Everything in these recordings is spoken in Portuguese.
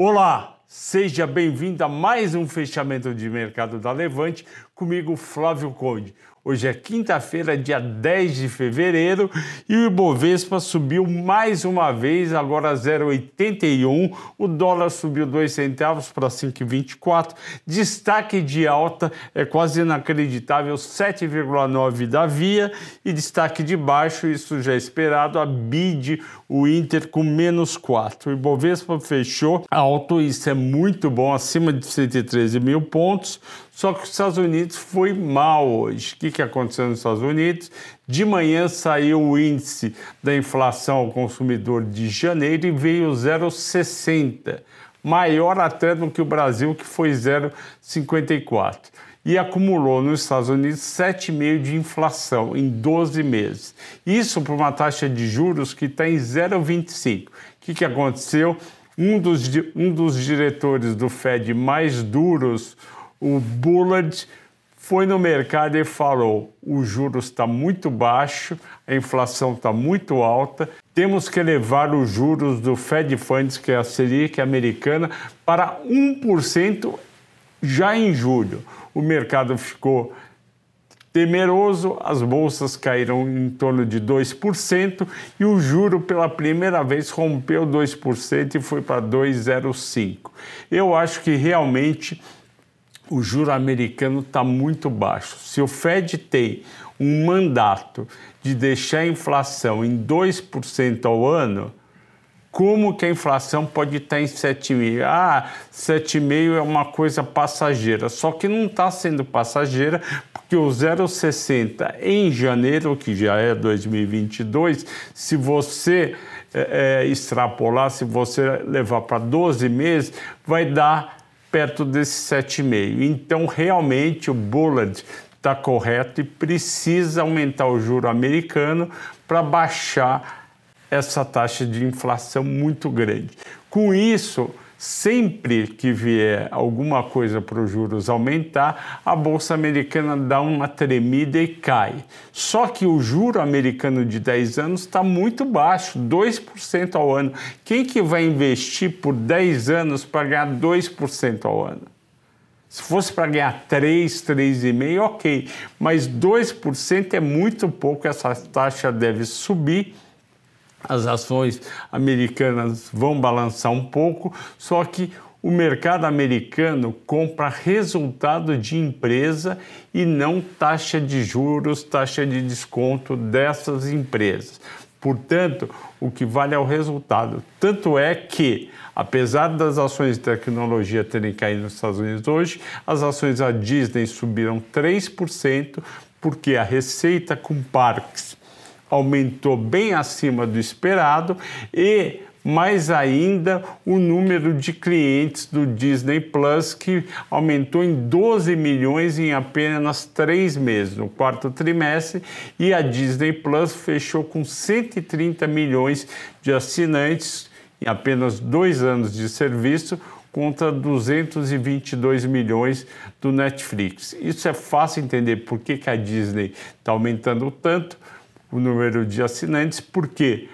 Olá, seja bem-vindo a mais um fechamento de mercado da Levante, comigo Flávio Conde. Hoje é quinta-feira, dia 10 de fevereiro, e o Ibovespa subiu mais uma vez, agora 0,81. O dólar subiu 2 centavos para 5,24. Destaque de alta é quase inacreditável, 7,9 da Via. E destaque de baixo, isso já é esperado, a BID, o Inter com menos 4. O Ibovespa fechou alto, isso é muito bom, acima de 113 mil pontos. Só que os Estados Unidos foi mal hoje. O que, que aconteceu nos Estados Unidos? De manhã saiu o índice da inflação ao consumidor de janeiro e veio 0,60, maior até do que o Brasil, que foi 0,54. E acumulou nos Estados Unidos 7,5% de inflação em 12 meses. Isso por uma taxa de juros que está em 0,25. O que, que aconteceu? Um dos, um dos diretores do Fed mais duros, o Bullard foi no mercado e falou: o juros está muito baixo, a inflação está muito alta, temos que elevar os juros do Fed Funds, que é a Selic americana, para 1% já em julho. O mercado ficou temeroso, as bolsas caíram em torno de 2% e o juro pela primeira vez rompeu 2% e foi para 2,05. Eu acho que realmente o juro americano está muito baixo. Se o Fed tem um mandato de deixar a inflação em 2% ao ano, como que a inflação pode estar em 7,5%? Ah, 7,5% é uma coisa passageira, só que não está sendo passageira, porque o 0,60 em janeiro, que já é 2022, se você é, extrapolar, se você levar para 12 meses, vai dar perto desse 7,5. Então, realmente, o Bullard está correto e precisa aumentar o juro americano para baixar essa taxa de inflação muito grande. Com isso, Sempre que vier alguma coisa para os juros aumentar, a bolsa americana dá uma tremida e cai. Só que o juro americano de 10 anos está muito baixo, 2% ao ano. Quem que vai investir por 10 anos para ganhar 2% ao ano? Se fosse para ganhar 3, 3,5, ok. Mas 2% é muito pouco, essa taxa deve subir as ações americanas vão balançar um pouco, só que o mercado americano compra resultado de empresa e não taxa de juros, taxa de desconto dessas empresas. Portanto, o que vale é o resultado. Tanto é que, apesar das ações de tecnologia terem caído nos Estados Unidos hoje, as ações da Disney subiram 3%, porque a receita com parques aumentou bem acima do esperado e mais ainda o número de clientes do Disney Plus, que aumentou em 12 milhões em apenas três meses, no quarto trimestre, e a Disney Plus fechou com 130 milhões de assinantes em apenas dois anos de serviço, contra 222 milhões do Netflix. Isso é fácil entender por que, que a Disney está aumentando tanto o número de assinantes, porque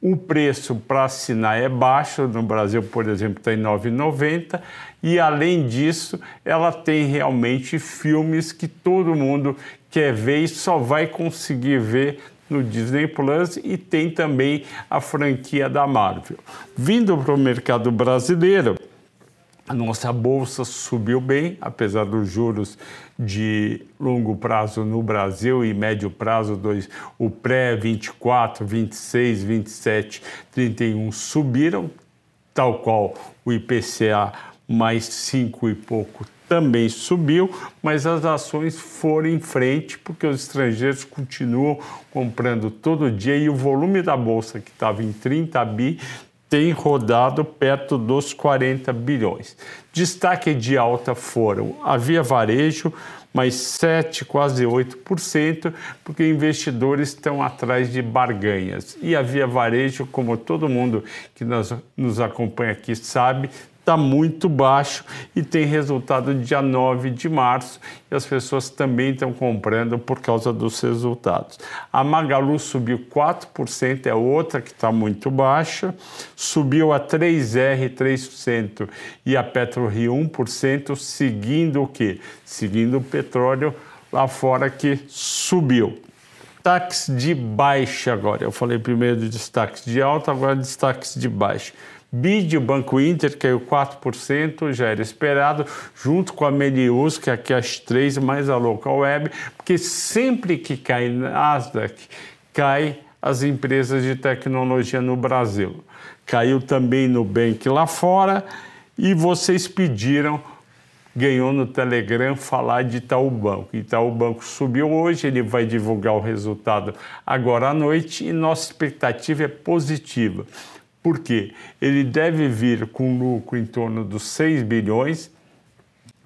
o preço para assinar é baixo, no Brasil, por exemplo, está em R$ 9,90, e além disso, ela tem realmente filmes que todo mundo quer ver e só vai conseguir ver no Disney Plus. E tem também a franquia da Marvel. Vindo para o mercado brasileiro, a nossa bolsa subiu bem, apesar dos juros de longo prazo no Brasil e médio prazo, dois, o pré 24, 26, 27, 31 subiram, tal qual o IPCA mais 5 e pouco também subiu, mas as ações foram em frente porque os estrangeiros continuam comprando todo dia e o volume da bolsa que estava em 30 bi tem rodado perto dos 40 bilhões. Destaque de alta foram a Via Varejo, mais 7, quase 8%, porque investidores estão atrás de barganhas. E a Via Varejo, como todo mundo que nos, nos acompanha aqui sabe, está muito baixo e tem resultado dia 9 de março e as pessoas também estão comprando por causa dos resultados. A Magalu subiu 4%, é outra que está muito baixa, subiu a 3R 3% e a PetroRio 1%, seguindo o quê? Seguindo o petróleo lá fora que subiu destaques de baixa agora. Eu falei primeiro de destaques de alta, agora destaques de baixa. BID, o Banco Inter, caiu 4%, já era esperado, junto com a Melius, que é aqui as três, mais a Local Web, porque sempre que cai Nasdaq, cai as empresas de tecnologia no Brasil. Caiu também no Bank lá fora e vocês pediram ganhou no Telegram falar de Itaú Banco. Itaú Banco subiu hoje, ele vai divulgar o resultado agora à noite e nossa expectativa é positiva. Por quê? Ele deve vir com lucro em torno dos 6 bilhões,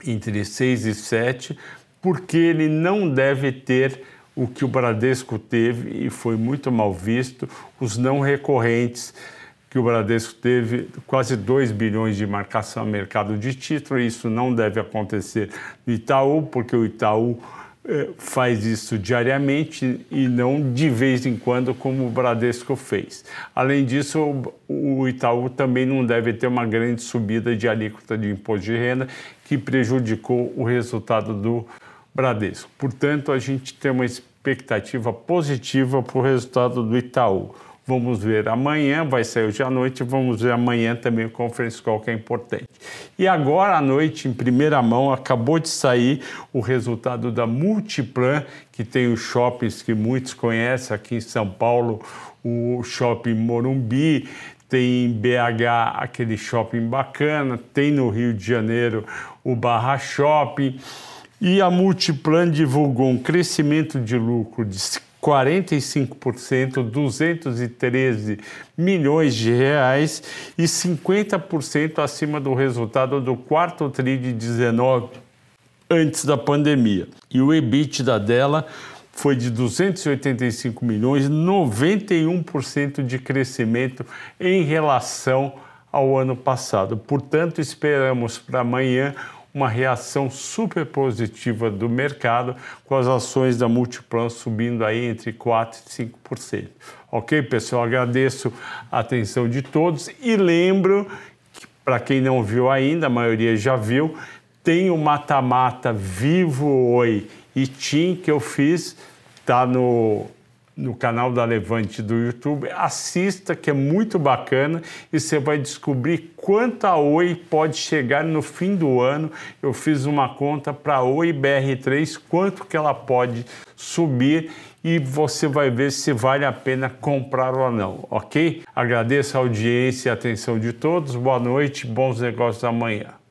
entre 6 e 7, porque ele não deve ter o que o Bradesco teve e foi muito mal visto, os não recorrentes que o Bradesco teve quase 2 bilhões de marcação a mercado de título, e isso não deve acontecer no Itaú, porque o Itaú faz isso diariamente e não de vez em quando, como o Bradesco fez. Além disso, o Itaú também não deve ter uma grande subida de alíquota de imposto de renda que prejudicou o resultado do Bradesco. Portanto, a gente tem uma expectativa positiva para o resultado do Itaú. Vamos ver amanhã, vai sair hoje à noite, vamos ver amanhã também o conference call que é importante. E agora à noite, em primeira mão, acabou de sair o resultado da Multiplan, que tem os shoppings que muitos conhecem aqui em São Paulo, o Shopping Morumbi, tem em BH aquele shopping bacana, tem no Rio de Janeiro o Barra Shopping. E a Multiplan divulgou um crescimento de lucro de 45%, 213 milhões de reais e 50% acima do resultado do quarto tri de 19 antes da pandemia. E o EBITDA dela foi de 285 milhões, 91% de crescimento em relação ao ano passado. Portanto, esperamos para amanhã uma reação super positiva do mercado, com as ações da Multiplan subindo aí entre 4% e 5%. Ok, pessoal? Agradeço a atenção de todos e lembro que, para quem não viu ainda, a maioria já viu, tem o mata-mata Vivo Oi e Tim que eu fiz, tá no no canal da Levante do YouTube, assista que é muito bacana e você vai descobrir quanta Oi pode chegar no fim do ano. Eu fiz uma conta para Oi BR3, quanto que ela pode subir e você vai ver se vale a pena comprar ou não, ok? Agradeço a audiência e a atenção de todos. Boa noite, bons negócios amanhã.